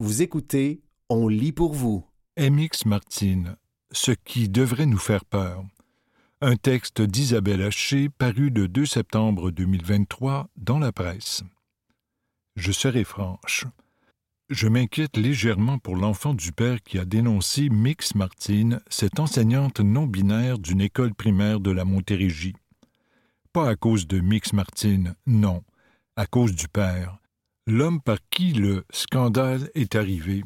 Vous écoutez On lit pour vous. MX Martine, Ce qui devrait nous faire peur. Un texte d'Isabelle Haché paru le 2 septembre 2023 dans la presse. Je serai franche. Je m'inquiète légèrement pour l'enfant du père qui a dénoncé Mix Martine, cette enseignante non binaire d'une école primaire de la Montérégie. Pas à cause de Mix Martine, non, à cause du père, l'homme par qui le scandale est arrivé,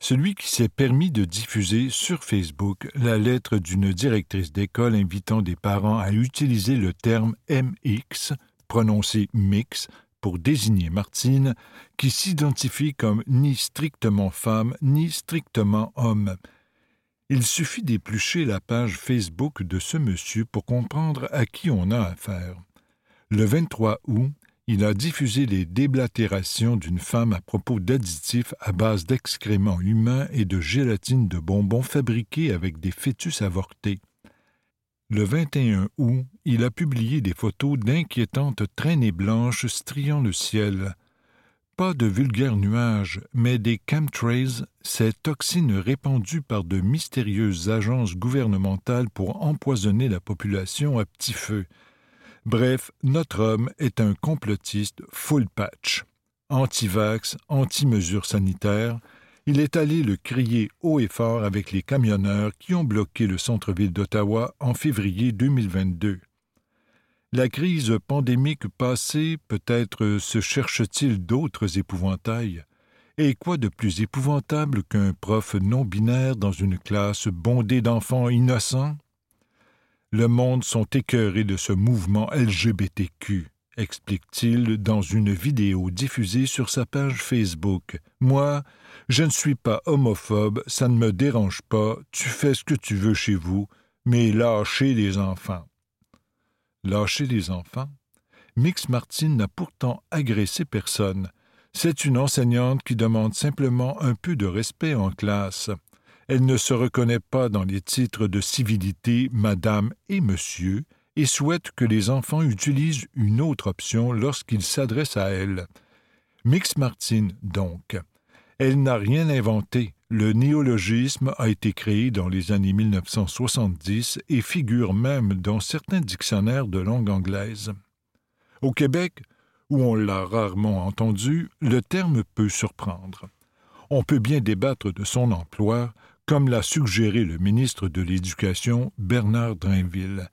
celui qui s'est permis de diffuser sur Facebook la lettre d'une directrice d'école invitant des parents à utiliser le terme MX, prononcé mix, pour désigner Martine, qui s'identifie comme ni strictement femme ni strictement homme. Il suffit d'éplucher la page Facebook de ce monsieur pour comprendre à qui on a affaire. Le 23 août, il a diffusé les déblatérations d'une femme à propos d'additifs à base d'excréments humains et de gélatine de bonbons fabriqués avec des fœtus avortés. Le 21 août, il a publié des photos d'inquiétantes traînées blanches striant le ciel. Pas de vulgaires nuages, mais des chemtrails, ces toxines répandues par de mystérieuses agences gouvernementales pour empoisonner la population à petit feu. Bref, notre homme est un complotiste full patch. Anti-vax, anti-mesures sanitaires, il est allé le crier haut et fort avec les camionneurs qui ont bloqué le centre-ville d'Ottawa en février 2022. La crise pandémique passée, peut-être se cherche-t-il d'autres épouvantails? Et quoi de plus épouvantable qu'un prof non binaire dans une classe bondée d'enfants innocents? Le monde sont écœurés de ce mouvement LGBTQ, explique-t-il dans une vidéo diffusée sur sa page Facebook. Moi, je ne suis pas homophobe, ça ne me dérange pas, tu fais ce que tu veux chez vous, mais lâchez les enfants. Lâcher les enfants? Mix Martin n'a pourtant agressé personne. C'est une enseignante qui demande simplement un peu de respect en classe. Elle ne se reconnaît pas dans les titres de civilité Madame et Monsieur et souhaite que les enfants utilisent une autre option lorsqu'ils s'adressent à elle. Mix Martin, donc. Elle n'a rien inventé. Le néologisme a été créé dans les années 1970 et figure même dans certains dictionnaires de langue anglaise. Au Québec, où on l'a rarement entendu, le terme peut surprendre. On peut bien débattre de son emploi, comme l'a suggéré le ministre de l'Éducation Bernard Drainville.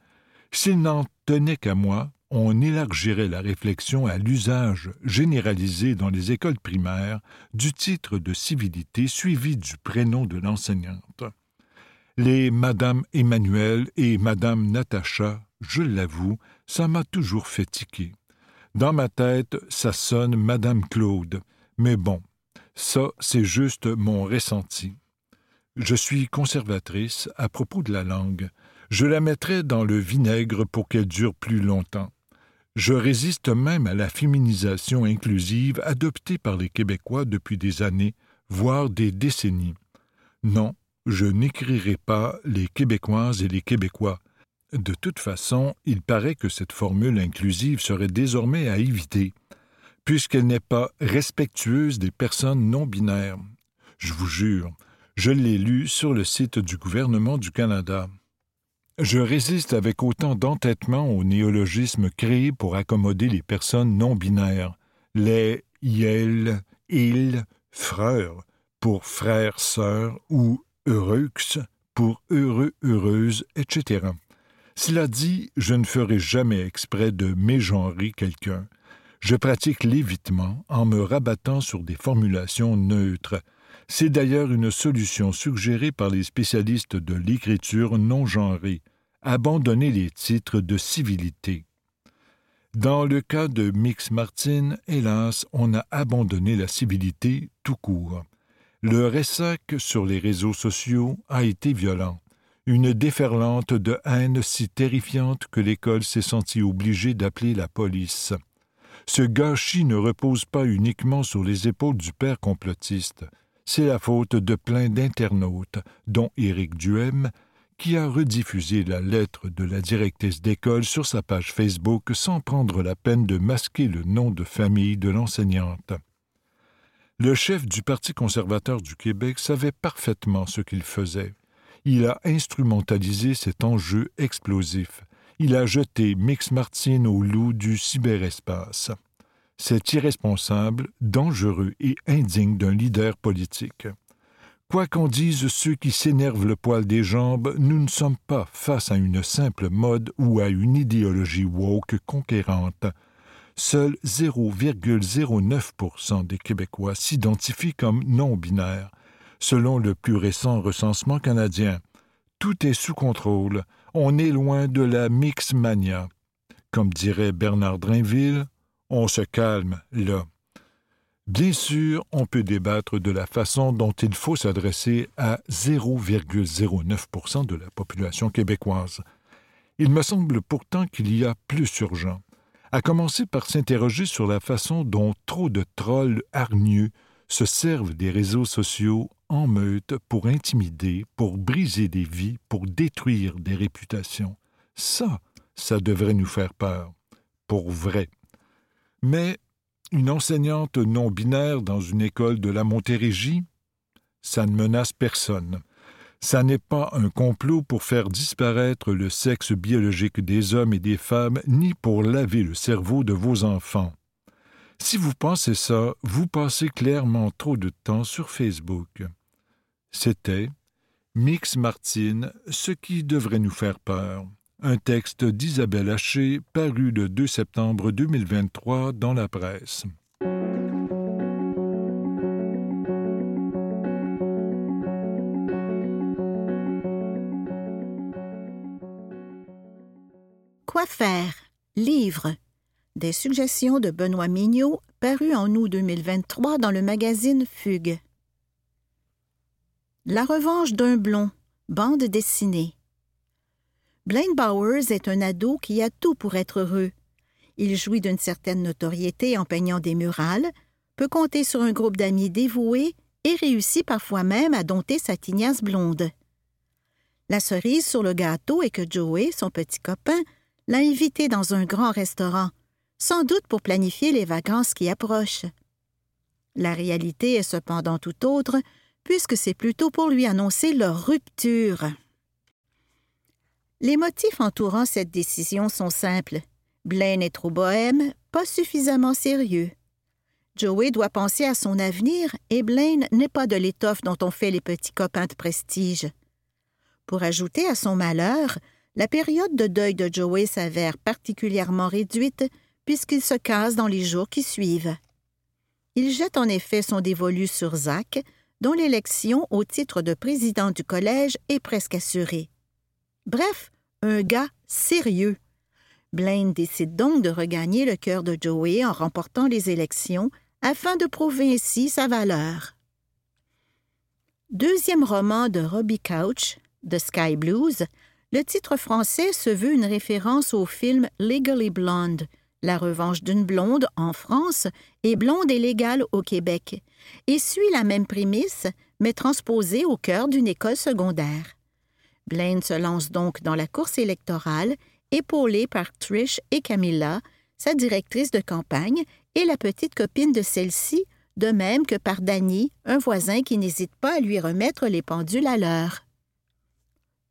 S'il n'en tenait qu'à moi, on élargirait la réflexion à l'usage généralisé dans les écoles primaires du titre de civilité suivi du prénom de l'enseignante. Les Madame Emmanuel et Madame Natacha, je l'avoue, ça m'a toujours fait tiquer. Dans ma tête, ça sonne Madame Claude, mais bon, ça, c'est juste mon ressenti. Je suis conservatrice à propos de la langue. Je la mettrai dans le vinaigre pour qu'elle dure plus longtemps. Je résiste même à la féminisation inclusive adoptée par les Québécois depuis des années, voire des décennies. Non, je n'écrirai pas les Québécoises et les Québécois. De toute façon, il paraît que cette formule inclusive serait désormais à éviter, puisqu'elle n'est pas respectueuse des personnes non binaires. Je vous jure, je l'ai lu sur le site du gouvernement du Canada. Je résiste avec autant d'entêtement au néologisme créé pour accommoder les personnes non binaires, les yel, il, frères pour frères, sœurs ou heureux pour heureux, heureuse, etc. Cela dit, je ne ferai jamais exprès de mégenrer quelqu'un. Je pratique l'évitement en me rabattant sur des formulations neutres, c'est d'ailleurs une solution suggérée par les spécialistes de l'écriture non genrée, abandonner les titres de civilité. Dans le cas de Mix Martin, hélas, on a abandonné la civilité tout court. Le ressac sur les réseaux sociaux a été violent. Une déferlante de haine si terrifiante que l'école s'est sentie obligée d'appeler la police. Ce gâchis ne repose pas uniquement sur les épaules du père complotiste c'est la faute de plein d'internautes, dont Éric Duhem, qui a rediffusé la lettre de la directrice d'école sur sa page Facebook sans prendre la peine de masquer le nom de famille de l'enseignante. Le chef du Parti conservateur du Québec savait parfaitement ce qu'il faisait. Il a instrumentalisé cet enjeu explosif. Il a jeté Mix Martin au loup du cyberespace. C'est irresponsable, dangereux et indigne d'un leader politique. Quoi qu'en disent ceux qui s'énervent le poil des jambes, nous ne sommes pas face à une simple mode ou à une idéologie woke conquérante. Seuls 0,09% des Québécois s'identifient comme non-binaires, selon le plus récent recensement canadien. Tout est sous contrôle. On est loin de la mixmania. Comme dirait Bernard Drainville, on se calme là. Bien sûr, on peut débattre de la façon dont il faut s'adresser à 0,09% de la population québécoise. Il me semble pourtant qu'il y a plus urgent, à commencer par s'interroger sur la façon dont trop de trolls hargneux se servent des réseaux sociaux en meute pour intimider, pour briser des vies, pour détruire des réputations. Ça, ça devrait nous faire peur. Pour vrai. Mais une enseignante non binaire dans une école de la Montérégie, ça ne menace personne. Ça n'est pas un complot pour faire disparaître le sexe biologique des hommes et des femmes, ni pour laver le cerveau de vos enfants. Si vous pensez ça, vous passez clairement trop de temps sur Facebook. C'était Mix Martine, ce qui devrait nous faire peur un texte d'Isabelle Haché paru le 2 septembre 2023 dans la presse. Quoi faire? Livre. Des suggestions de Benoît Mignot, paru en août 2023 dans le magazine Fugue. La revanche d'un blond, bande dessinée. Blaine Bowers est un ado qui a tout pour être heureux. Il jouit d'une certaine notoriété en peignant des murales, peut compter sur un groupe d'amis dévoués et réussit parfois même à dompter sa tignasse blonde. La cerise sur le gâteau est que Joey, son petit copain, l'a invité dans un grand restaurant, sans doute pour planifier les vacances qui approchent. La réalité est cependant tout autre, puisque c'est plutôt pour lui annoncer leur rupture. Les motifs entourant cette décision sont simples. Blaine est trop bohème, pas suffisamment sérieux. Joey doit penser à son avenir et Blaine n'est pas de l'étoffe dont on fait les petits copains de prestige. Pour ajouter à son malheur, la période de deuil de Joey s'avère particulièrement réduite puisqu'il se case dans les jours qui suivent. Il jette en effet son dévolu sur Zach, dont l'élection au titre de président du collège est presque assurée. Bref, un gars sérieux. Blaine décide donc de regagner le cœur de Joey en remportant les élections afin de prouver ainsi sa valeur. Deuxième roman de Robbie Couch, The Sky Blues, le titre français se veut une référence au film Legally Blonde, La revanche d'une blonde en France et Blonde et légale au Québec, et suit la même prémisse, mais transposée au cœur d'une école secondaire. Blaine se lance donc dans la course électorale, épaulée par Trish et Camilla, sa directrice de campagne, et la petite copine de celle-ci, de même que par Danny, un voisin qui n'hésite pas à lui remettre les pendules à l'heure.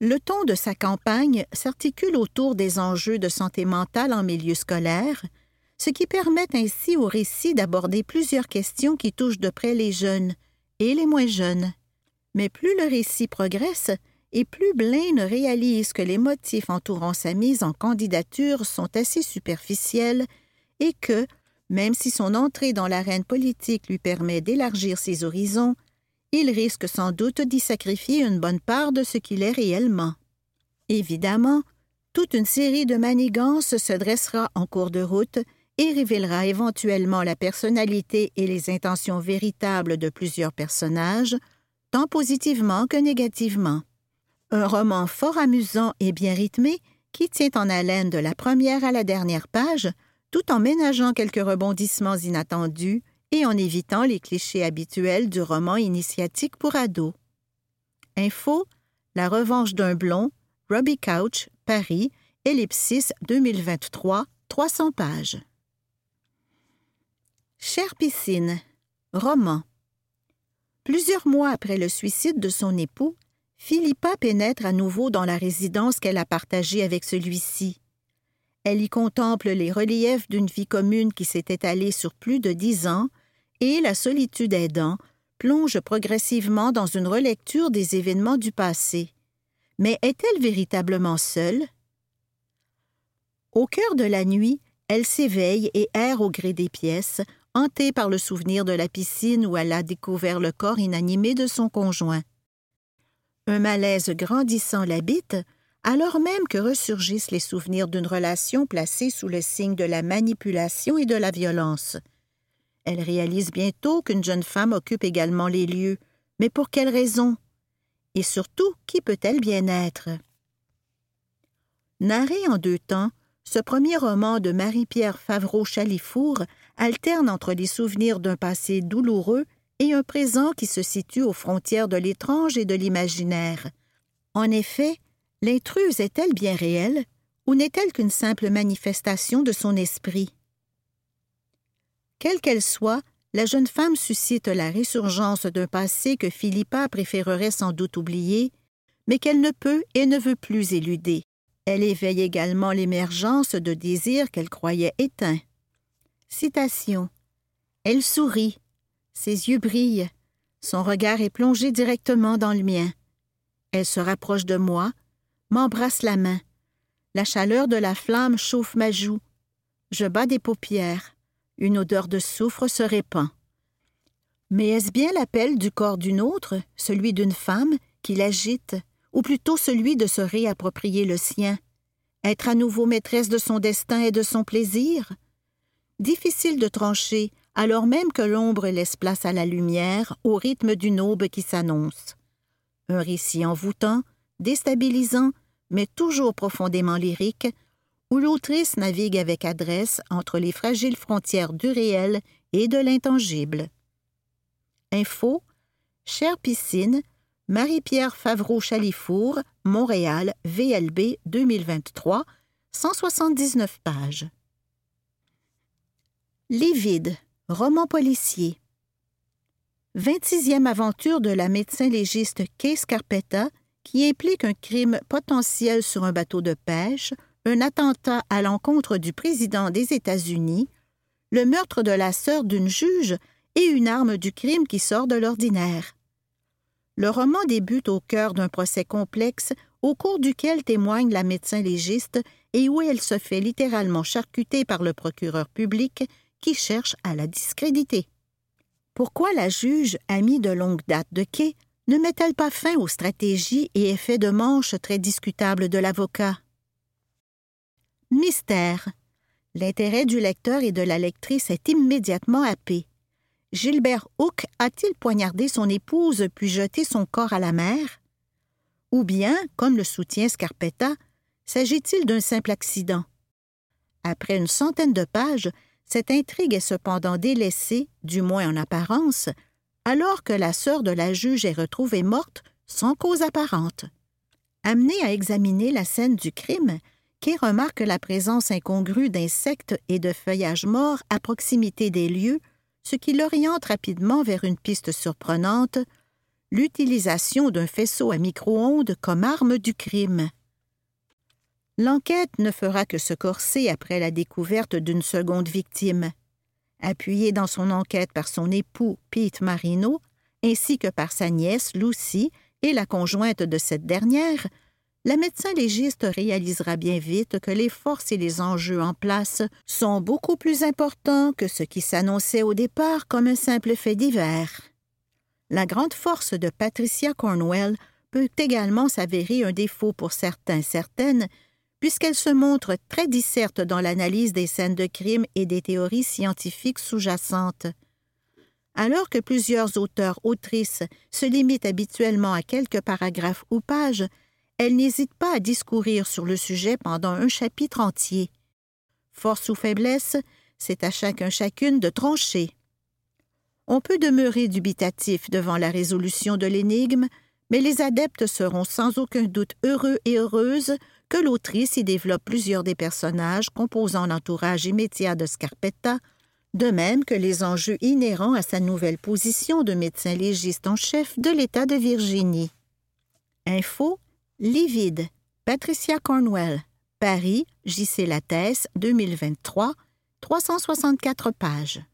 Le ton de sa campagne s'articule autour des enjeux de santé mentale en milieu scolaire, ce qui permet ainsi au récit d'aborder plusieurs questions qui touchent de près les jeunes et les moins jeunes. Mais plus le récit progresse, et plus Blaine réalise que les motifs entourant sa mise en candidature sont assez superficiels et que, même si son entrée dans l'arène politique lui permet d'élargir ses horizons, il risque sans doute d'y sacrifier une bonne part de ce qu'il est réellement. Évidemment, toute une série de manigances se dressera en cours de route et révélera éventuellement la personnalité et les intentions véritables de plusieurs personnages, tant positivement que négativement. Un roman fort amusant et bien rythmé qui tient en haleine de la première à la dernière page, tout en ménageant quelques rebondissements inattendus et en évitant les clichés habituels du roman initiatique pour ados. Info La revanche d'un blond, Robbie Couch, Paris, Ellipsis 2023, 300 pages. Chère piscine, roman, Plusieurs mois après le suicide de son époux, Philippa pénètre à nouveau dans la résidence qu'elle a partagée avec celui-ci. Elle y contemple les reliefs d'une vie commune qui s'est étalée sur plus de dix ans, et, la solitude aidant, plonge progressivement dans une relecture des événements du passé. Mais est-elle véritablement seule? Au cœur de la nuit, elle s'éveille et erre au gré des pièces, hantée par le souvenir de la piscine où elle a découvert le corps inanimé de son conjoint. Un malaise grandissant l'habite, alors même que ressurgissent les souvenirs d'une relation placée sous le signe de la manipulation et de la violence. Elle réalise bientôt qu'une jeune femme occupe également les lieux, mais pour quelle raison? Et surtout, qui peut-elle bien être? Narré en deux temps, ce premier roman de Marie-Pierre Favreau-Chalifour alterne entre les souvenirs d'un passé douloureux un présent qui se situe aux frontières de l'étrange et de l'imaginaire. En effet, l'intruse est-elle bien réelle ou n'est-elle qu'une simple manifestation de son esprit? Quelle qu'elle soit, la jeune femme suscite la résurgence d'un passé que Philippa préférerait sans doute oublier, mais qu'elle ne peut et ne veut plus éluder. Elle éveille également l'émergence de désirs qu'elle croyait éteints. Citation. Elle sourit, ses yeux brillent. Son regard est plongé directement dans le mien. Elle se rapproche de moi, m'embrasse la main. La chaleur de la flamme chauffe ma joue. Je bats des paupières. Une odeur de soufre se répand. Mais est-ce bien l'appel du corps d'une autre, celui d'une femme, qui l'agite, ou plutôt celui de se réapproprier le sien, être à nouveau maîtresse de son destin et de son plaisir? Difficile de trancher, alors même que l'ombre laisse place à la lumière au rythme d'une aube qui s'annonce. Un récit envoûtant, déstabilisant, mais toujours profondément lyrique, où l'autrice navigue avec adresse entre les fragiles frontières du réel et de l'intangible. Info Chère piscine, Marie-Pierre Favreau-Chalifour, Montréal, VLB 2023, 179 pages. Livide, Roman policier. 26e aventure de la médecin légiste Kay Scarpetta qui implique un crime potentiel sur un bateau de pêche, un attentat à l'encontre du président des États-Unis, le meurtre de la sœur d'une juge et une arme du crime qui sort de l'ordinaire. Le roman débute au cœur d'un procès complexe au cours duquel témoigne la médecin légiste et où elle se fait littéralement charcuter par le procureur public qui cherche à la discréditer. Pourquoi la juge, amie de longue date de Kay, ne met-elle pas fin aux stratégies et effets de manche très discutables de l'avocat? Mystère. L'intérêt du lecteur et de la lectrice est immédiatement happé. Gilbert Hook a-t-il poignardé son épouse puis jeté son corps à la mer? Ou bien, comme le soutient Scarpetta, s'agit-il d'un simple accident? Après une centaine de pages, cette intrigue est cependant délaissée, du moins en apparence, alors que la sœur de la juge est retrouvée morte sans cause apparente. Amenée à examiner la scène du crime, Kay remarque la présence incongrue d'insectes et de feuillages morts à proximité des lieux, ce qui l'oriente rapidement vers une piste surprenante, l'utilisation d'un faisceau à micro-ondes comme arme du crime. L'enquête ne fera que se corser après la découverte d'une seconde victime. Appuyée dans son enquête par son époux Pete Marino, ainsi que par sa nièce Lucy et la conjointe de cette dernière, la médecin légiste réalisera bien vite que les forces et les enjeux en place sont beaucoup plus importants que ce qui s'annonçait au départ comme un simple fait divers. La grande force de Patricia Cornwell peut également s'avérer un défaut pour certains certaines puisqu'elle se montre très disserte dans l'analyse des scènes de crime et des théories scientifiques sous-jacentes. Alors que plusieurs auteurs-autrices se limitent habituellement à quelques paragraphes ou pages, elle n'hésite pas à discourir sur le sujet pendant un chapitre entier. Force ou faiblesse, c'est à chacun chacune de trancher. On peut demeurer dubitatif devant la résolution de l'énigme, mais les adeptes seront sans aucun doute heureux et heureuses que l'autrice y développe plusieurs des personnages composant l'entourage immédiat de Scarpetta, de même que les enjeux inhérents à sa nouvelle position de médecin légiste en chef de l'État de Virginie. Info Livide, Patricia Cornwell, Paris, J.C. Lattès, 2023, 364 pages.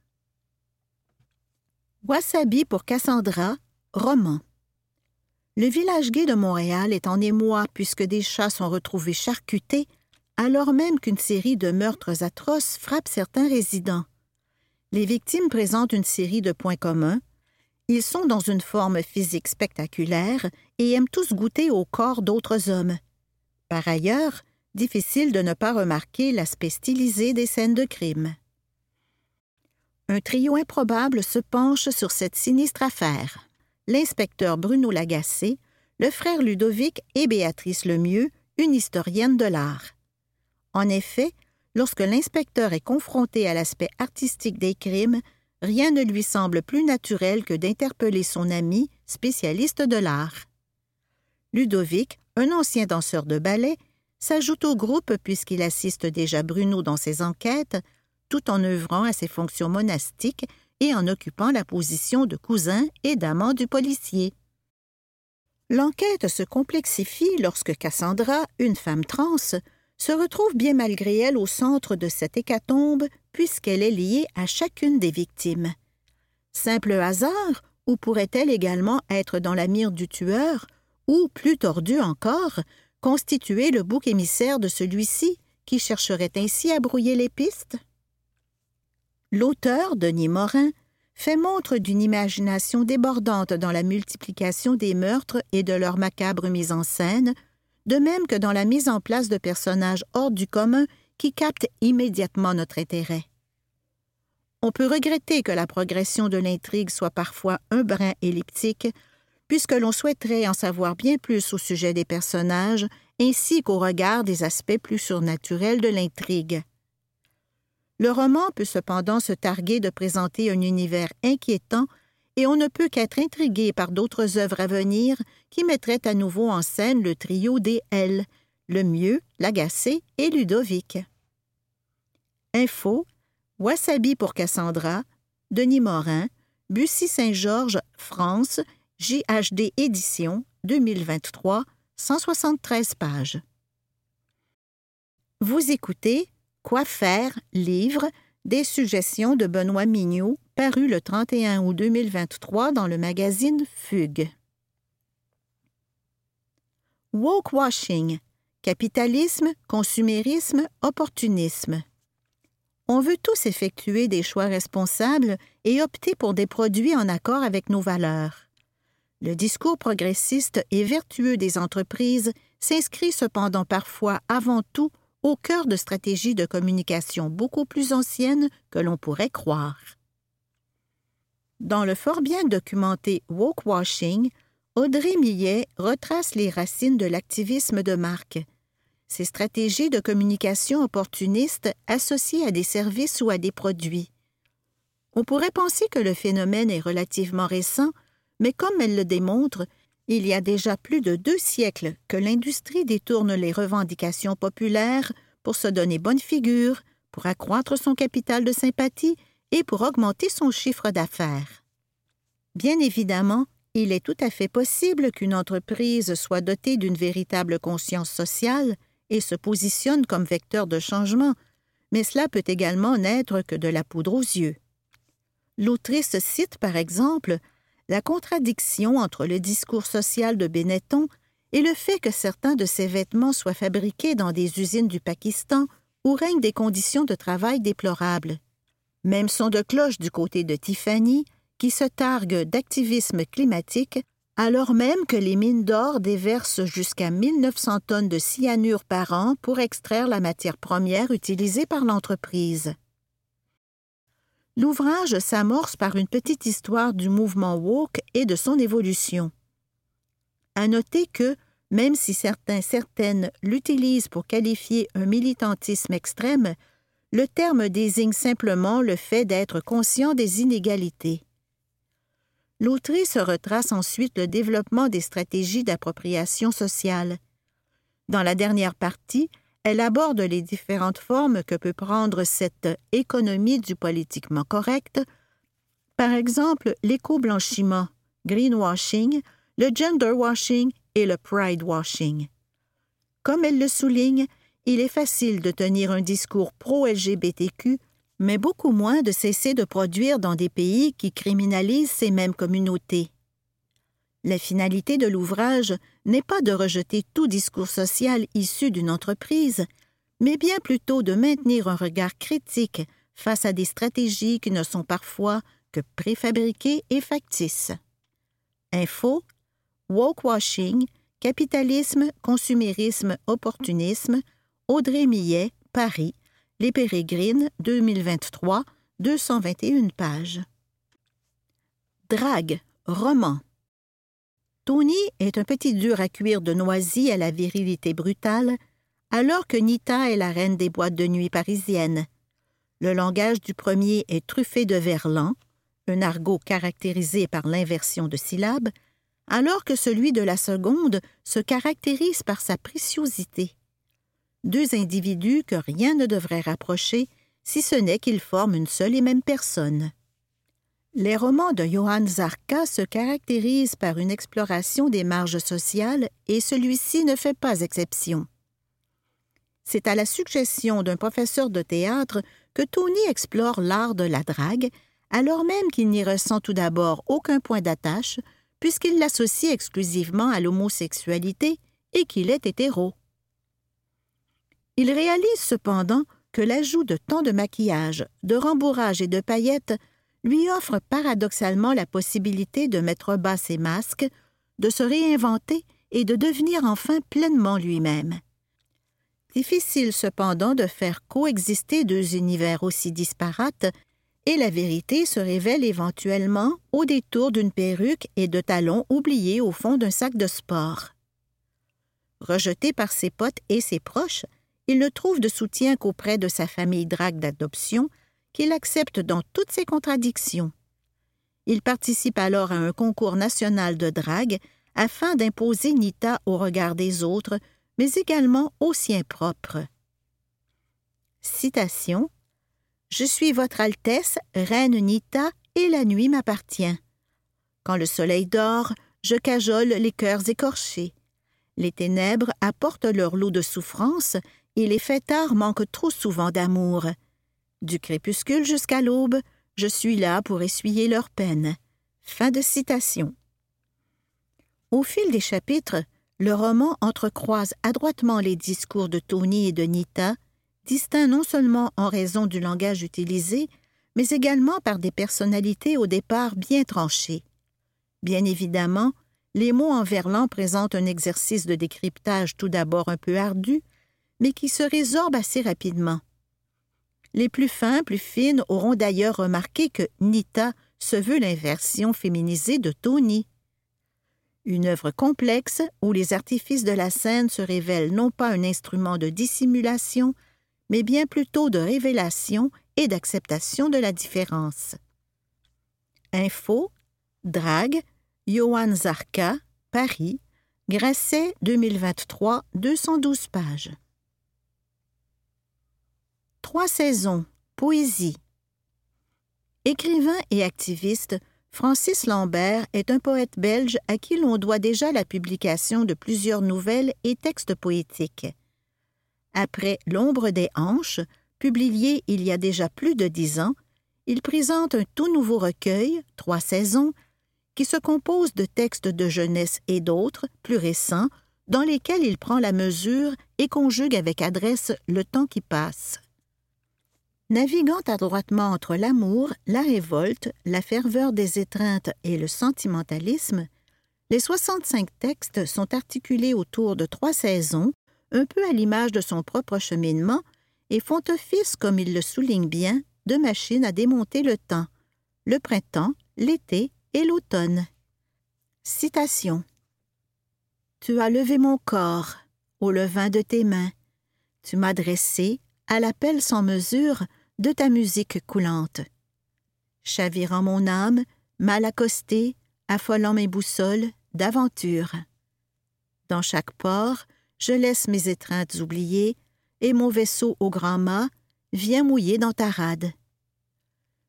Wasabi pour Cassandra, roman. Le village gay de Montréal est en émoi puisque des chats sont retrouvés charcutés, alors même qu'une série de meurtres atroces frappe certains résidents. Les victimes présentent une série de points communs. Ils sont dans une forme physique spectaculaire et aiment tous goûter au corps d'autres hommes. Par ailleurs, difficile de ne pas remarquer l'aspect stylisé des scènes de crime. Un trio improbable se penche sur cette sinistre affaire. L'inspecteur Bruno Lagacé, le frère Ludovic et Béatrice Lemieux, une historienne de l'art. En effet, lorsque l'inspecteur est confronté à l'aspect artistique des crimes, rien ne lui semble plus naturel que d'interpeller son ami, spécialiste de l'art. Ludovic, un ancien danseur de ballet, s'ajoute au groupe puisqu'il assiste déjà Bruno dans ses enquêtes, tout en œuvrant à ses fonctions monastiques et en occupant la position de cousin et d'amant du policier. L'enquête se complexifie lorsque Cassandra, une femme trans, se retrouve bien malgré elle au centre de cette hécatombe puisqu'elle est liée à chacune des victimes. Simple hasard, ou pourrait-elle également être dans la mire du tueur, ou, plus tordu encore, constituer le bouc émissaire de celui-ci qui chercherait ainsi à brouiller les pistes? L'auteur, Denis Morin, fait montre d'une imagination débordante dans la multiplication des meurtres et de leur macabre mise en scène, de même que dans la mise en place de personnages hors du commun qui captent immédiatement notre intérêt. On peut regretter que la progression de l'intrigue soit parfois un brin elliptique, puisque l'on souhaiterait en savoir bien plus au sujet des personnages ainsi qu'au regard des aspects plus surnaturels de l'intrigue. Le roman peut cependant se targuer de présenter un univers inquiétant et on ne peut qu'être intrigué par d'autres œuvres à venir qui mettraient à nouveau en scène le trio des L, le mieux, l'agacé et Ludovic. Info Wasabi pour Cassandra, Denis Morin, Bussy Saint-Georges, France, JHD Édition, 2023, 173 pages. Vous écoutez Quoi faire livre des suggestions de Benoît Mignot, paru le 31 août 2023 dans le magazine Fugue. Woke-washing capitalisme, consumérisme, opportunisme. On veut tous effectuer des choix responsables et opter pour des produits en accord avec nos valeurs. Le discours progressiste et vertueux des entreprises s'inscrit cependant parfois avant tout au cœur de stratégies de communication beaucoup plus anciennes que l'on pourrait croire. Dans le fort bien documenté Washing, Audrey Millet retrace les racines de l'activisme de marque. Ces stratégies de communication opportunistes associées à des services ou à des produits. On pourrait penser que le phénomène est relativement récent, mais comme elle le démontre, il y a déjà plus de deux siècles que l'industrie détourne les revendications populaires pour se donner bonne figure, pour accroître son capital de sympathie et pour augmenter son chiffre d'affaires. Bien évidemment, il est tout à fait possible qu'une entreprise soit dotée d'une véritable conscience sociale et se positionne comme vecteur de changement, mais cela peut également n'être que de la poudre aux yeux. L'autrice cite, par exemple, la contradiction entre le discours social de Benetton et le fait que certains de ses vêtements soient fabriqués dans des usines du Pakistan où règnent des conditions de travail déplorables. Même son de cloche du côté de Tiffany, qui se targue d'activisme climatique, alors même que les mines d'or déversent jusqu'à 1900 tonnes de cyanure par an pour extraire la matière première utilisée par l'entreprise. L'ouvrage s'amorce par une petite histoire du mouvement woke et de son évolution. À noter que, même si certains certaines l'utilisent pour qualifier un militantisme extrême, le terme désigne simplement le fait d'être conscient des inégalités. L'autrice retrace ensuite le développement des stratégies d'appropriation sociale. Dans la dernière partie, Elle aborde les différentes formes que peut prendre cette économie du politiquement correct, par exemple l'éco-blanchiment, greenwashing, le gender washing et le pride washing. Comme elle le souligne, il est facile de tenir un discours pro-LGBTQ, mais beaucoup moins de cesser de produire dans des pays qui criminalisent ces mêmes communautés. La finalité de l'ouvrage n'est pas de rejeter tout discours social issu d'une entreprise, mais bien plutôt de maintenir un regard critique face à des stratégies qui ne sont parfois que préfabriquées et factices. Info, Wokewashing, Capitalisme, Consumérisme, Opportunisme, Audrey Millet, Paris, Les Pérégrines, 2023, 221 pages. Drague, roman. Tony est un petit dur à cuire de noisy à la virilité brutale, alors que Nita est la reine des boîtes de nuit parisiennes. Le langage du premier est truffé de verlan, un argot caractérisé par l'inversion de syllabes, alors que celui de la seconde se caractérise par sa préciosité. Deux individus que rien ne devrait rapprocher, si ce n'est qu'ils forment une seule et même personne. Les romans de Johann Zarka se caractérisent par une exploration des marges sociales et celui-ci ne fait pas exception. C'est à la suggestion d'un professeur de théâtre que Tony explore l'art de la drague, alors même qu'il n'y ressent tout d'abord aucun point d'attache, puisqu'il l'associe exclusivement à l'homosexualité et qu'il est hétéro. Il réalise cependant que l'ajout de tant de maquillage, de rembourrage et de paillettes lui offre paradoxalement la possibilité de mettre bas ses masques, de se réinventer et de devenir enfin pleinement lui-même. Difficile cependant de faire coexister deux univers aussi disparates, et la vérité se révèle éventuellement au détour d'une perruque et de talons oubliés au fond d'un sac de sport. Rejeté par ses potes et ses proches, il ne trouve de soutien qu'auprès de sa famille drague d'adoption, qu'il accepte dans toutes ses contradictions. Il participe alors à un concours national de drague afin d'imposer Nita au regard des autres, mais également au sien propre. Citation Je suis Votre Altesse, Reine Nita, et la nuit m'appartient. Quand le soleil dort, je cajole les cœurs écorchés. Les ténèbres apportent leur lot de souffrance, et les fêtards manquent trop souvent d'amour. Du crépuscule jusqu'à l'aube, je suis là pour essuyer leurs peines. Fin de citation. Au fil des chapitres, le roman entrecroise adroitement les discours de Tony et de Nita, distincts non seulement en raison du langage utilisé, mais également par des personnalités au départ bien tranchées. Bien évidemment, les mots en verlan présentent un exercice de décryptage tout d'abord un peu ardu, mais qui se résorbe assez rapidement. Les plus fins, plus fines auront d'ailleurs remarqué que Nita se veut l'inversion féminisée de Tony. Une œuvre complexe où les artifices de la scène se révèlent non pas un instrument de dissimulation, mais bien plutôt de révélation et d'acceptation de la différence. Info, Drague, Johan Zarka, Paris, Grasset 2023, 212 pages. Trois saisons. Poésie. Écrivain et activiste, Francis Lambert est un poète belge à qui l'on doit déjà la publication de plusieurs nouvelles et textes poétiques. Après L'ombre des hanches, publié il y a déjà plus de dix ans, il présente un tout nouveau recueil, Trois saisons, qui se compose de textes de jeunesse et d'autres, plus récents, dans lesquels il prend la mesure et conjugue avec adresse le temps qui passe. Naviguant adroitement entre l'amour, la révolte, la ferveur des étreintes et le sentimentalisme, les 65 textes sont articulés autour de trois saisons, un peu à l'image de son propre cheminement, et font office, comme il le souligne bien, de machine à démonter le temps, le printemps, l'été et l'automne. Citation. Tu as levé mon corps au levain de tes mains, tu m'as dressé, à l'appel sans mesure, de ta musique coulante. Chavirant mon âme, mal accostée, affolant mes boussoles, d'aventure. Dans chaque port, je laisse mes étreintes oubliées, et mon vaisseau au grand mât vient mouiller dans ta rade.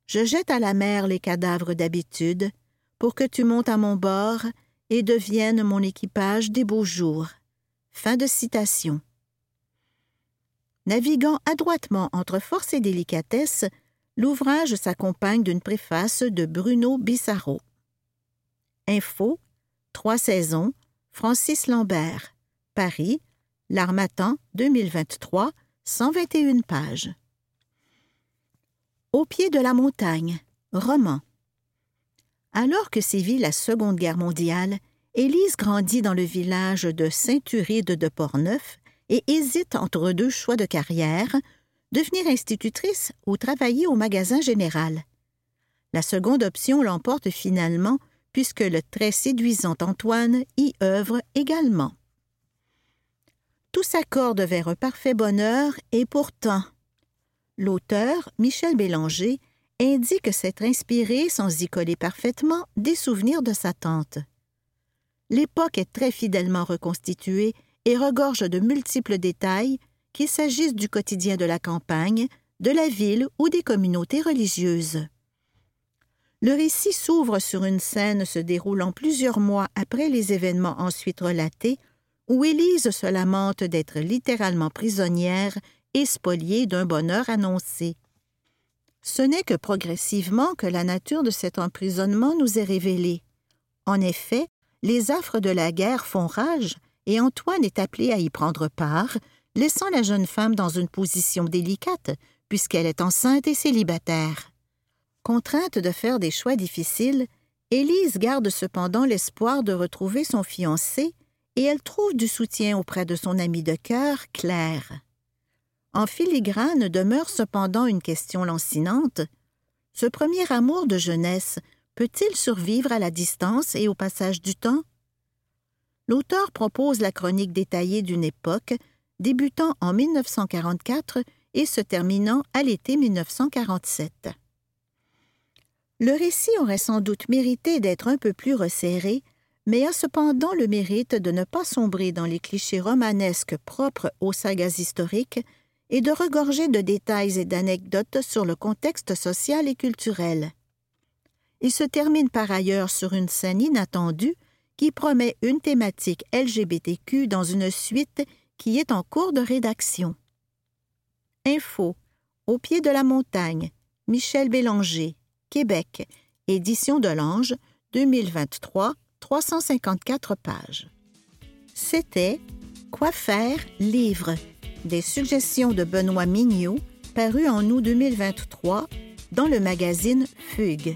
Je jette à la mer les cadavres d'habitude pour que tu montes à mon bord et deviennes mon équipage des beaux jours. Fin de citation. Naviguant adroitement entre force et délicatesse, l'ouvrage s'accompagne d'une préface de Bruno Bissaro. Info, trois saisons, Francis Lambert, Paris, L'Armatan, 2023, 121 pages. Au pied de la montagne, roman. Alors que sévit la Seconde Guerre mondiale, Élise grandit dans le village de Saint-Uride de Portneuf et hésite entre deux choix de carrière, devenir institutrice ou travailler au magasin général. La seconde option l'emporte finalement puisque le très séduisant Antoine y œuvre également. Tout s'accorde vers un parfait bonheur et pourtant. L'auteur, Michel Bélanger, indique s'être inspiré, sans y coller parfaitement, des souvenirs de sa tante. L'époque est très fidèlement reconstituée et regorge de multiples détails, qu'il s'agisse du quotidien de la campagne, de la ville ou des communautés religieuses. Le récit s'ouvre sur une scène se déroulant plusieurs mois après les événements ensuite relatés où Élise se lamente d'être littéralement prisonnière et spoliée d'un bonheur annoncé. Ce n'est que progressivement que la nature de cet emprisonnement nous est révélée. En effet, les affres de la guerre font rage et Antoine est appelé à y prendre part, laissant la jeune femme dans une position délicate puisqu'elle est enceinte et célibataire. Contrainte de faire des choix difficiles, Élise garde cependant l'espoir de retrouver son fiancé et elle trouve du soutien auprès de son amie de cœur, Claire. En filigrane demeure cependant une question lancinante. Ce premier amour de jeunesse peut-il survivre à la distance et au passage du temps? L'auteur propose la chronique détaillée d'une époque débutant en 1944 et se terminant à l'été 1947. Le récit aurait sans doute mérité d'être un peu plus resserré, mais a cependant le mérite de ne pas sombrer dans les clichés romanesques propres aux sagas historiques et de regorger de détails et d'anecdotes sur le contexte social et culturel. Il se termine par ailleurs sur une scène inattendue qui promet une thématique LGBTQ dans une suite qui est en cours de rédaction. Info Au pied de la montagne, Michel Bélanger, Québec, édition de l'Ange, 2023, 354 pages. C'était Quoi faire livre? Des suggestions de Benoît Mignot paru en août 2023 dans le magazine Fugue.